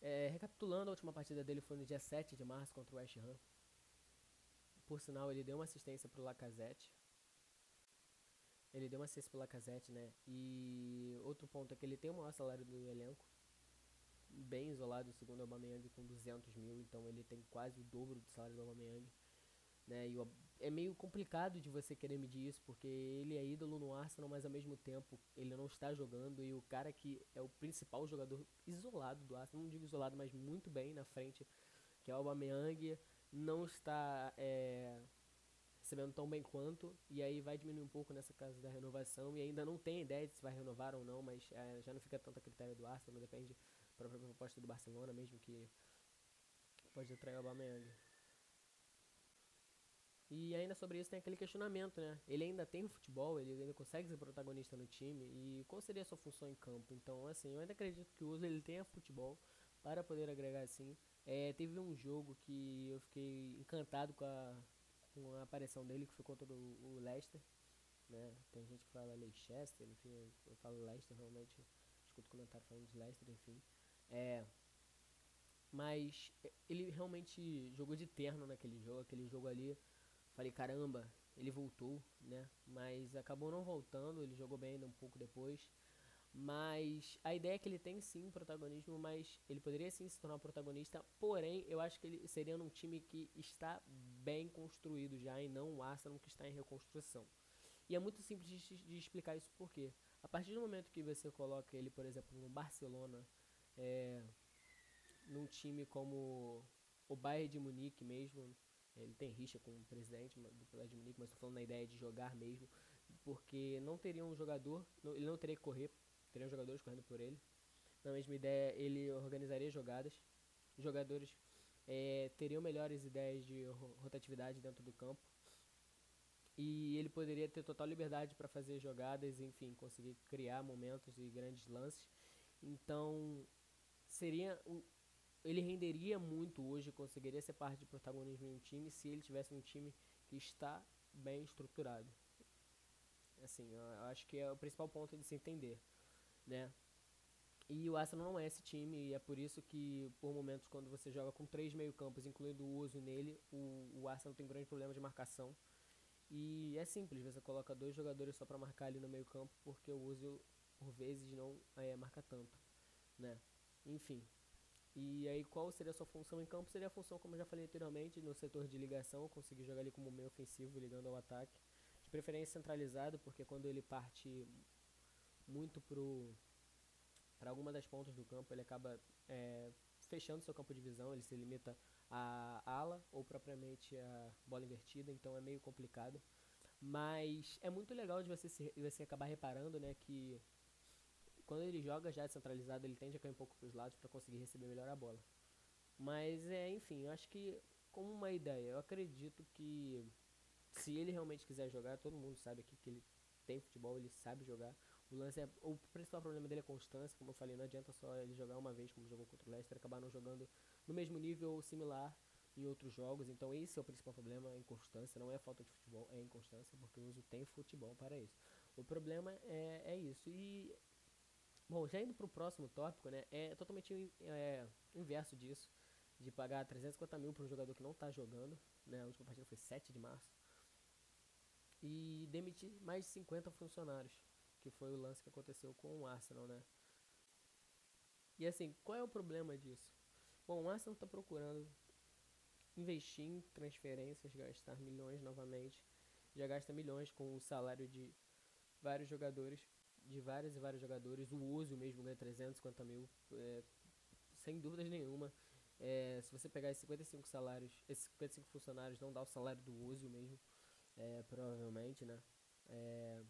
Speaker 1: É, recapitulando, a última partida dele foi no dia 7 de março contra o West Ham. Por sinal, ele deu uma assistência pro Lacazette. Ele deu uma assistência pro Lacazette, né? E outro ponto é que ele tem o maior salário do elenco. Bem isolado, segundo o Aubameyang, com 200 mil. Então ele tem quase o dobro do salário do Aubameyang. Né? E o é meio complicado de você querer medir isso, porque ele é ídolo no Arsenal, mas ao mesmo tempo ele não está jogando e o cara que é o principal jogador isolado do Arsenal, não digo isolado, mas muito bem na frente, que é o Aubameyang, não está é, recebendo tão bem quanto, e aí vai diminuir um pouco nessa casa da renovação, e ainda não tem ideia de se vai renovar ou não, mas é, já não fica tanto a critério do Arsenal, depende da própria proposta do Barcelona, mesmo que pode atrair o Aubameyang. E ainda sobre isso tem aquele questionamento, né? Ele ainda tem futebol, ele ainda consegue ser protagonista no time e qual seria a sua função em campo? Então, assim, eu ainda acredito que o Uso ele tenha futebol para poder agregar assim. É, teve um jogo que eu fiquei encantado com a, com a aparição dele, que foi contra o, o Leicester. Né? Tem gente que fala Leicester, enfim, eu, eu falo Leicester, realmente escuto comentário falando de Leicester, enfim. É, mas ele realmente jogou de terno naquele jogo, aquele jogo ali Falei, caramba, ele voltou, né? Mas acabou não voltando, ele jogou bem ainda um pouco depois. Mas a ideia é que ele tem sim protagonismo, mas ele poderia sim se tornar protagonista. Porém, eu acho que ele seria num time que está bem construído já e não o Arsenal que está em reconstrução. E é muito simples de, de explicar isso porque a partir do momento que você coloca ele, por exemplo, no Barcelona, é, num time como o Bayern de Munique mesmo, ele tem rixa com o presidente do Bayern de Munique, mas estou falando na ideia de jogar mesmo, porque não teria um jogador, ele não teria que correr, teriam jogadores correndo por ele. Na mesma ideia, ele organizaria jogadas, os jogadores é, teriam melhores ideias de rotatividade dentro do campo, e ele poderia ter total liberdade para fazer jogadas, enfim, conseguir criar momentos e grandes lances. Então, seria ele renderia muito hoje, conseguiria ser parte de protagonismo em um time se ele tivesse um time que está bem estruturado. Assim, eu acho que é o principal ponto de se entender, né? E o Arsenal não é esse time, e é por isso que, por momentos, quando você joga com três meio-campos, incluindo o uso nele, o, o Arsenal tem grande problema de marcação. E é simples, você coloca dois jogadores só para marcar ali no meio-campo, porque o uso, por vezes, não é, marca tanto, né? Enfim, e aí qual seria a sua função em campo? Seria a função, como eu já falei anteriormente, no setor de ligação, conseguir jogar ali como meio ofensivo, ligando ao ataque. De preferência centralizado, porque quando ele parte muito para alguma das pontas do campo, ele acaba é, fechando seu campo de visão, ele se limita a ala ou propriamente a bola invertida, então é meio complicado. Mas é muito legal de você, se, você acabar reparando né, que quando ele joga já centralizado, ele tende a cair um pouco para os lados para conseguir receber melhor a bola. Mas, é, enfim, eu acho que, como uma ideia, eu acredito que se ele realmente quiser jogar, todo mundo sabe aqui que ele tem futebol, ele sabe jogar. O lance é, o principal problema dele é constância, como eu falei, não adianta só ele jogar uma vez como jogou contra o Leicester, acabar não jogando no mesmo nível ou similar em outros jogos. Então esse é o principal problema, a inconstância, não é falta de futebol, é inconstância, porque o uso tem futebol para isso. O problema é, é isso. E Bom, já indo para o próximo tópico, né, é totalmente é, inverso disso, de pagar 350 mil para um jogador que não está jogando, né, a última partida foi 7 de março, e demitir mais de 50 funcionários, que foi o lance que aconteceu com o Arsenal, né. E assim, qual é o problema disso? Bom, o Arsenal está procurando investir em transferências, gastar milhões novamente, já gasta milhões com o salário de vários jogadores de vários e vários jogadores. O Ozil mesmo ganha 350 mil, é, sem dúvidas nenhuma. É, se você pegar esses 55 salários, esses 55 funcionários, não dá o salário do Ozil mesmo, é, provavelmente, né? É,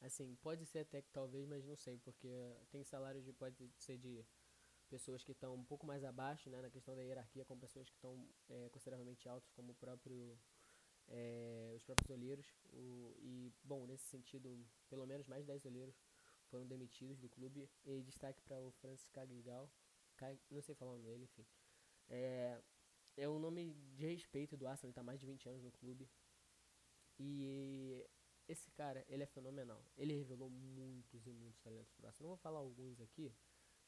Speaker 1: assim, pode ser até que talvez, mas não sei, porque tem salários de, pode ser de pessoas que estão um pouco mais abaixo, né, na questão da hierarquia, com pessoas que estão é, consideravelmente altos, como o próprio é, os próprios olheiros. O, e, bom, nesse sentido, pelo menos mais 10 olheiros foram demitidos do clube. E destaque para o Francis Cagligal, não sei falar o nome dele, enfim. É, é um nome de respeito do Arsenal, ele está mais de 20 anos no clube. E esse cara, ele é fenomenal. Ele revelou muitos e muitos talentos pro Arsenal. Não vou falar alguns aqui,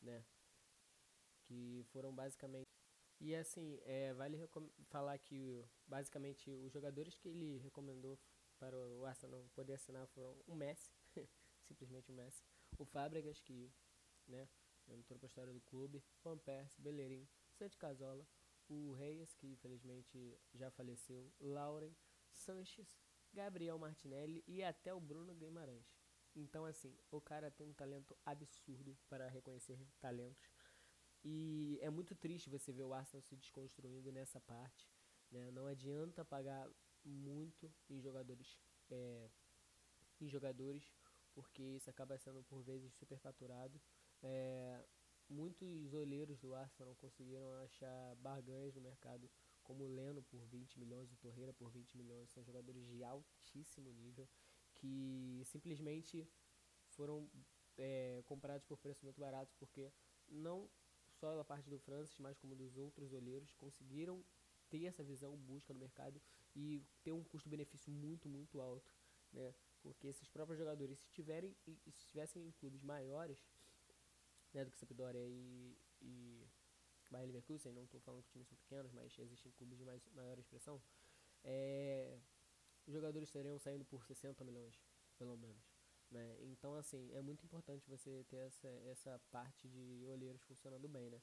Speaker 1: né? Que foram basicamente e assim, é, vale falar que basicamente os jogadores que ele recomendou para o Arsenal poder assinar foram o Messi, simplesmente o Messi, o Fábregas, que né, entrou para a história do clube, Van Persie, Bellerin, Santi Casola, o Reis, que infelizmente já faleceu, Lauren, Sanches, Gabriel Martinelli e até o Bruno Guimarães. Então, assim, o cara tem um talento absurdo para reconhecer talentos. E é muito triste você ver o Arsenal se desconstruindo nessa parte. Né? Não adianta pagar muito em jogadores, é, em jogadores, porque isso acaba sendo por vezes superfaturado. É, muitos olheiros do Arsenal conseguiram achar barganhas no mercado, como o Leno por 20 milhões, o Torreira por 20 milhões. São jogadores de altíssimo nível que simplesmente foram é, comprados por preços muito baratos, porque não só da parte do Francis, mas como dos outros olheiros, conseguiram ter essa visão, busca no mercado e ter um custo-benefício muito, muito alto, né? Porque esses próprios jogadores, se tiverem se estivessem em clubes maiores, né, do que Sampdoria e, e Bayer Leverkusen, não estou falando que os times são pequenos, mas existem clubes de mais, maior expressão, é, os jogadores estariam saindo por 60 milhões, pelo menos. Né? Então, assim, é muito importante você ter essa, essa parte de olheiros funcionando bem, né?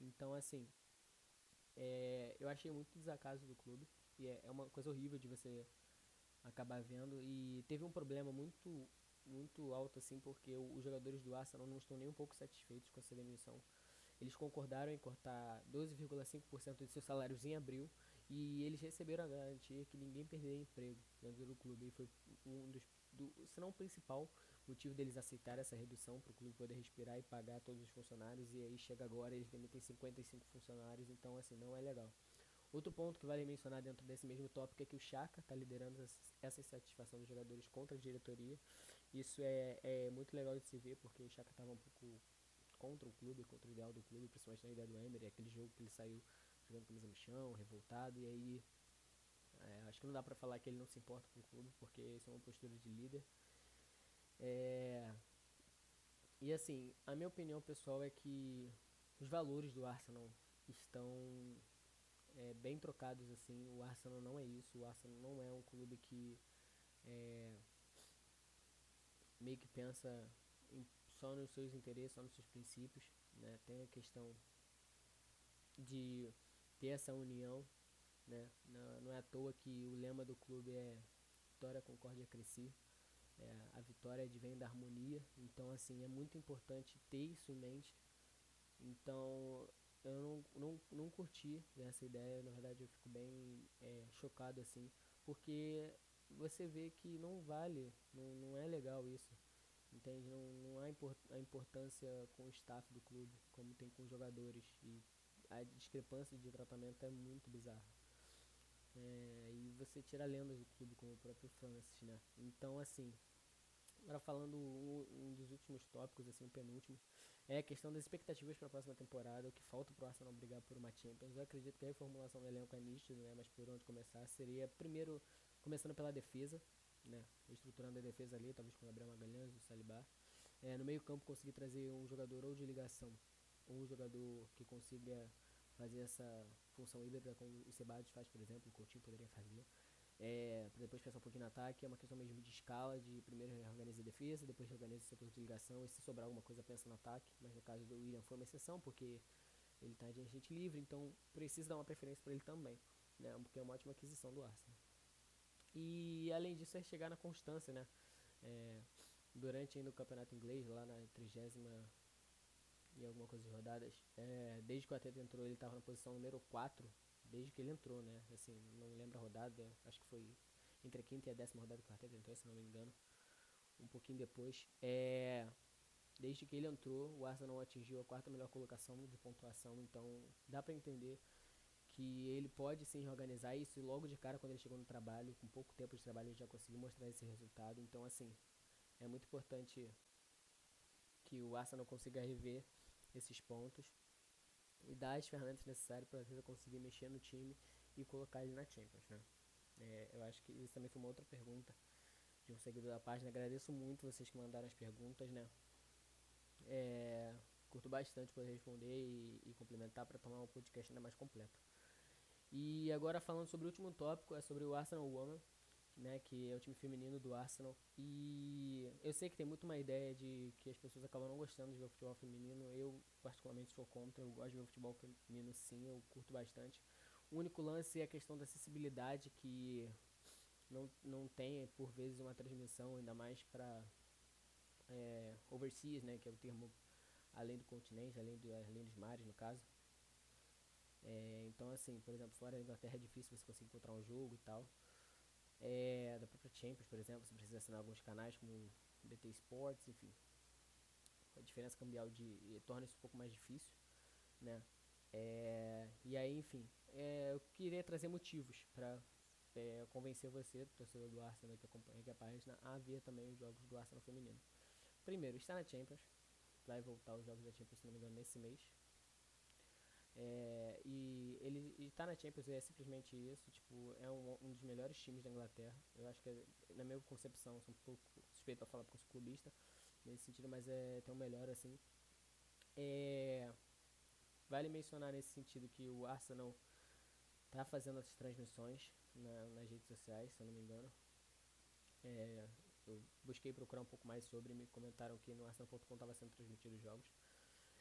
Speaker 1: Então, assim, é, eu achei muito desacaso do clube. E é, é uma coisa horrível de você acabar vendo. E teve um problema muito muito alto, assim, porque os jogadores do Arsenal não estão nem um pouco satisfeitos com essa demissão. Eles concordaram em cortar 12,5% de seus salários em abril e eles receberam a garantia que ninguém perderia emprego dentro do clube. E foi um dos, do, se não o principal motivo deles aceitar essa redução para o clube poder respirar e pagar todos os funcionários. E aí chega agora, eles demitem 55 funcionários, então assim, não é legal. Outro ponto que vale mencionar dentro desse mesmo tópico é que o Chaka está liderando essa insatisfação dos jogadores contra a diretoria. Isso é, é muito legal de se ver, porque o Chaka estava um pouco contra o clube, contra o ideal do clube, principalmente na ideia do Emery, aquele jogo que ele saiu jogando camisa no chão, revoltado, e aí é, acho que não dá pra falar que ele não se importa com o clube, porque isso é uma postura de líder. É, e assim, a minha opinião pessoal é que os valores do Arsenal estão é, bem trocados assim. O Arsenal não é isso. O Arsenal não é um clube que é, meio que pensa em, só nos seus interesses, só nos seus princípios. Né? Tem a questão de ter essa união. Né? Não, não é à toa que o lema do clube é Vitória, Concórdia, Cresci. É, a vitória vem da harmonia. Então, assim, é muito importante ter isso em mente. Então, eu não, não, não curti essa ideia, na verdade eu fico bem é, chocado assim, porque você vê que não vale, não, não é legal isso, entende? Não, não há import, a importância com o staff do clube, como tem com os jogadores, e a discrepância de tratamento é muito bizarra. É, e você tira lendas do clube, como o próprio Francis, né? Então, assim, agora falando um, um dos últimos tópicos, assim, o penúltimo, é a questão das expectativas para a próxima temporada, o que falta para o Arsenal brigar por uma Champions. Eu acredito que a reformulação do elenco é nítido, né, mas por onde começar seria primeiro começando pela defesa, né, estruturando a defesa ali, talvez com o Gabriel Magalhães, o Saliba. É, no meio-campo conseguir trazer um jogador ou de ligação, ou um jogador que consiga fazer essa função híbrida como o Sebadios faz, por exemplo, o Coutinho poderia fazer. É, para depois pensar um pouquinho no ataque, é uma questão mesmo de escala, de primeiro reorganiza a defesa, depois reorganiza o setor de ligação, e se sobrar alguma coisa pensa no ataque, mas no caso do William foi uma exceção, porque ele está de agente livre, então precisa dar uma preferência para ele também, né, porque é uma ótima aquisição do Arsenal. E além disso é chegar na constância, né, é, durante ainda o campeonato inglês, lá na trigésima e alguma coisa de rodadas, é, desde que o Ateta entrou ele estava na posição número 4 desde que ele entrou, né? Assim, não lembro a rodada, acho que foi entre a quinta e a décima rodada que o Arteta entrou, se não me engano. Um pouquinho depois. É, desde que ele entrou, o Arsenal atingiu a quarta melhor colocação de pontuação, então dá para entender que ele pode sim reorganizar isso e logo de cara quando ele chegou no trabalho, com pouco tempo de trabalho ele já conseguiu mostrar esse resultado. Então assim, é muito importante que o Arsenal consiga rever esses pontos e dar as ferramentas necessárias para você conseguir mexer no time e colocar ele na Champions, né? É, eu acho que isso também foi uma outra pergunta de um seguidor da página. Agradeço muito vocês que mandaram as perguntas, né? É, curto bastante poder responder e, e complementar para tomar um podcast ainda mais completo. E agora falando sobre o último tópico, é sobre o Arsenal Woman né, que é o time feminino do Arsenal. E eu sei que tem muito uma ideia de que as pessoas acabam não gostando de ver o futebol feminino. Eu, particularmente, sou contra. Eu gosto de ver o futebol feminino, sim, eu curto bastante. O único lance é a questão da acessibilidade, que não, não tem, por vezes, uma transmissão, ainda mais para é, overseas, né, que é o termo além do continente, além, do, além dos mares, no caso. É, então, assim, por exemplo, fora da Inglaterra é difícil você conseguir encontrar um jogo e tal. É, da própria Champions, por exemplo, você precisa assinar alguns canais como BT Sports, enfim. A diferença cambial de torna isso um pouco mais difícil, né? É, e aí, enfim, é, eu queria trazer motivos para é, convencer você, torcedor do Arsenal que acompanha aqui a página, a ver também os jogos do Arsenal feminino. Primeiro, está na Champions, vai voltar os jogos da Champions, se não me engano, nesse mês. É, e ele está na Champions é simplesmente isso, tipo, é um, um, dos melhores times da Inglaterra. Eu acho que, na minha concepção, sou um pouco suspeito a falar porque sou clubista nesse sentido, mas é um melhor assim. É, vale mencionar nesse sentido que o Arsenal está fazendo as transmissões na, nas redes sociais, se eu não me engano. É, eu busquei procurar um pouco mais sobre, me comentaram que no Arsenal.com estava sendo transmitido os jogos.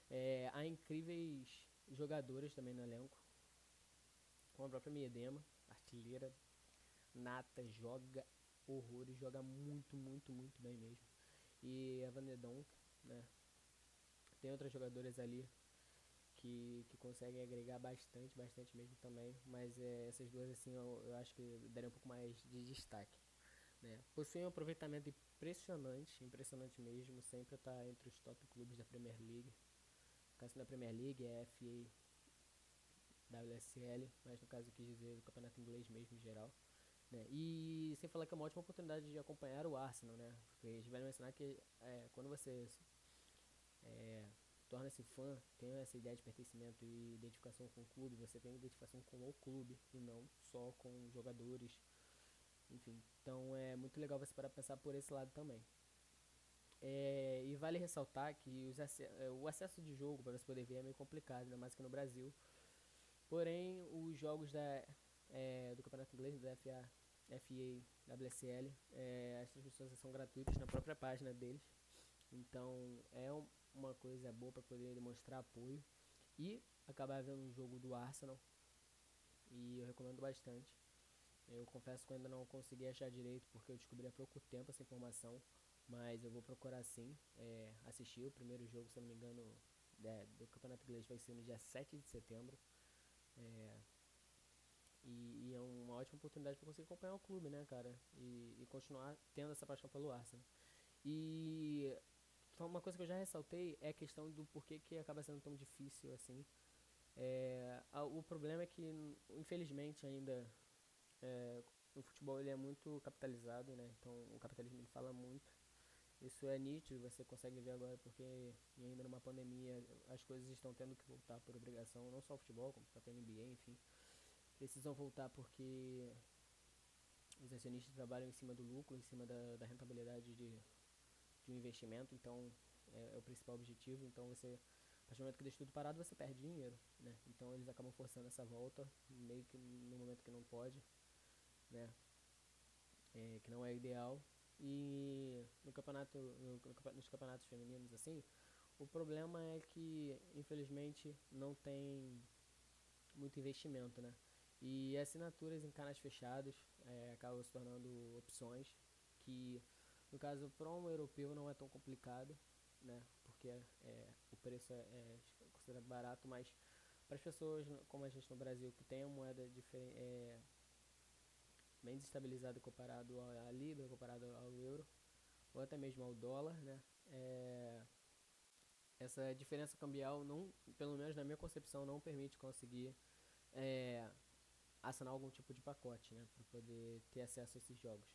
Speaker 1: É, há incríveis jogadores também no elenco, como a própria Miedema, artilheira nata, joga horrores, joga muito, muito, muito bem mesmo. E a Vanedon, né? Tem outras jogadoras ali que, que conseguem agregar bastante, bastante mesmo também. Mas é, essas duas, assim, eu, eu acho que daria um pouco mais de destaque. Né? Possui um aproveitamento impressionante, impressionante mesmo, sempre está entre os top clubes da Premier League. Caso da Premier League é FA WSL, mas no caso eu quis dizer o campeonato inglês mesmo em geral. Né? E sem falar que é uma ótima oportunidade de acompanhar o Arsenal, né? Porque a gente vai mencionar que é, quando você é, torna-se fã, tem essa ideia de pertencimento e identificação com o clube, você tem identificação com o clube e não só com jogadores enfim, então é muito legal você parar pensar por esse lado também. É, e vale ressaltar que os, é, o acesso de jogo para você poder ver é meio complicado, ainda mais que no Brasil. Porém, os jogos da, é, do Campeonato Inglês, da FA, FA WSL, é, as transmissões são gratuitas na própria página deles. Então é um, uma coisa boa para poder demonstrar apoio e acabar vendo um jogo do Arsenal. E eu recomendo bastante. Eu confesso que eu ainda não consegui achar direito porque eu descobri há pouco tempo essa informação, mas eu vou procurar sim é, assistir. O primeiro jogo, se não me engano, é, do Campeonato Inglês vai ser no dia 7 de setembro. É, e, e, é uma ótima oportunidade para conseguir acompanhar o clube, né, cara? E, e, continuar tendo essa paixão pelo Arsenal. E uma coisa que eu já ressaltei é a questão do porquê que acaba sendo tão difícil assim. É, o problema é que, infelizmente, ainda é, o futebol ele é muito capitalizado, né? Então o capitalismo ele fala muito. Isso é nítido, você consegue ver agora porque ainda numa pandemia as coisas estão tendo que voltar por obrigação, não só o futebol, como a própria NBA, enfim. Precisam voltar porque os acionistas trabalham em cima do lucro, em cima da, da rentabilidade de, de um investimento, então é, é, o principal objetivo. Então você, a partir do momento que deixa tudo parado, você perde dinheiro, né? Então eles acabam forçando essa volta, meio que no momento que não pode né? É, que não é ideal. E no campeonato, no, no, nos campeonatos femininos assim, o problema é que infelizmente não tem muito investimento, né? E assinaturas em canais fechados é, acabam se tornando opções que, no caso, para um europeu não é tão complicado, né? Porque é, o preço é, é considerado barato, mas para as pessoas como a gente no Brasil que tem a moeda diferente, é, bem desestabilizado comparado à libra, comparado ao euro, ou até mesmo ao dólar, né? É, essa diferença cambial não, pelo menos na minha concepção, não permite conseguir é, assinar algum tipo de pacote, né, para poder ter acesso a esses jogos.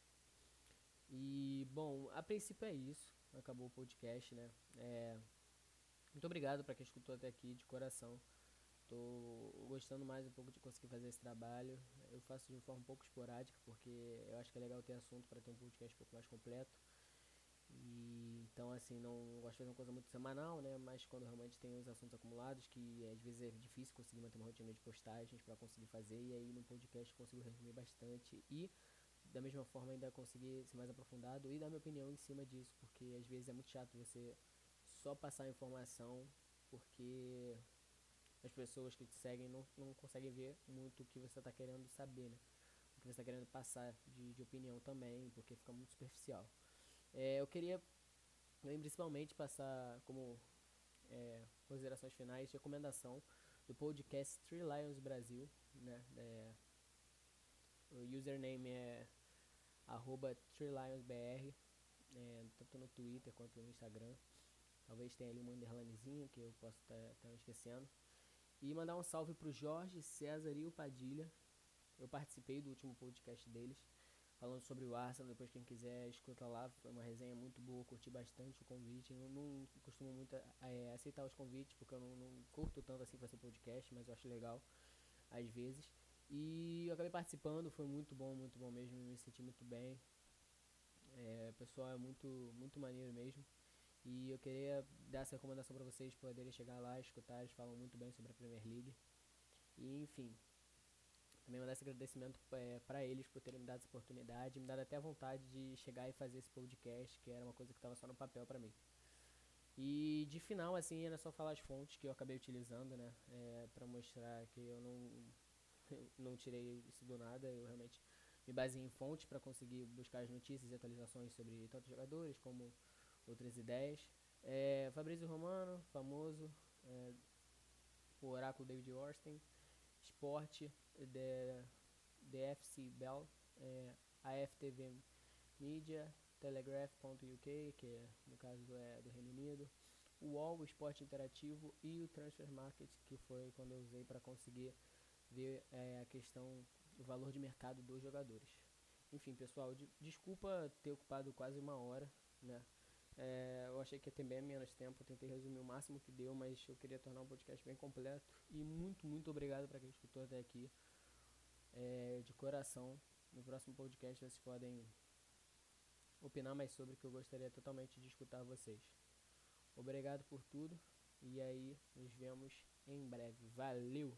Speaker 1: E bom, a princípio é isso. Acabou o podcast, né? É, muito obrigado para quem escutou até aqui de coração. Tô gostando mais um pouco de conseguir fazer esse trabalho. Eu faço de forma um pouco esporádica, porque eu acho que é legal ter assunto para ter um podcast um pouco mais completo. E então assim, não gosto de fazer uma coisa muito semanal, né, mas quando realmente tem os assuntos acumulados, que às vezes é difícil conseguir manter uma rotina de postagens para conseguir fazer, e aí no podcast eu consigo resumir bastante e da mesma forma ainda conseguir ser mais aprofundado e dar minha opinião em cima disso, porque às vezes é muito chato você só passar a informação porque as pessoas que te seguem não, não conseguem ver muito o que você está querendo saber, né? você está querendo passar de, de opinião também, porque fica muito superficial. É, eu queria principalmente passar como é, considerações finais, recomendação do podcast Three Lions Brasil, né? É, o username é arroba TreeLionsBR, é, tanto no Twitter quanto no Instagram. Talvez tenha ali um underlinezinho que eu posso estar tá, tá esquecendo. E mandar um salve pro Jorge, César e o Padilha. Eu participei do último podcast deles, falando sobre o Arsenal. Depois, quem quiser, escuta lá. Foi uma resenha muito boa, curti bastante o convite. Eu não costumo muito é, aceitar os convites, porque eu não, não curto tanto assim fazer podcast, mas eu acho legal às vezes. E eu acabei participando, foi muito bom, muito bom mesmo, me senti muito bem. É, o pessoal é muito, muito maneiro mesmo. E eu queria dar essa recomendação para vocês poderem chegar lá, escutar, eles falam muito bem sobre a Premier League. E enfim, também mandar esse agradecimento é, para eles por terem me dado essa oportunidade, me dado até a vontade de chegar e fazer esse podcast, que era uma coisa que estava só no papel para mim. E de final, assim, era só falar as fontes que eu acabei utilizando, né, é, para mostrar que eu não, eu não tirei isso do nada, eu realmente me baseei em fontes para conseguir buscar as notícias e atualizações sobre tanto jogadores como outras ideias. É, Fabrício Romano, famoso, é, o oráculo David Orsten, Esporte, DFC Bell, é, AFTV Media, Telegraph.uk, que é, no caso é do Reino Unido, o UOL, o Esporte Interativo e o Transfer Market, que foi quando eu usei para conseguir ver é, a questão do valor de mercado dos jogadores. Enfim, pessoal, de, desculpa ter ocupado quase uma hora, né? É, eu achei que ia ter bem menos tempo, tentei resumir o máximo que deu, mas eu queria tornar um podcast bem completo. E muito, muito obrigado para quem escutou até aqui. É, de coração. No próximo podcast vocês podem opinar mais sobre que eu gostaria totalmente de escutar vocês. Obrigado por tudo e aí nos vemos em breve. Valeu!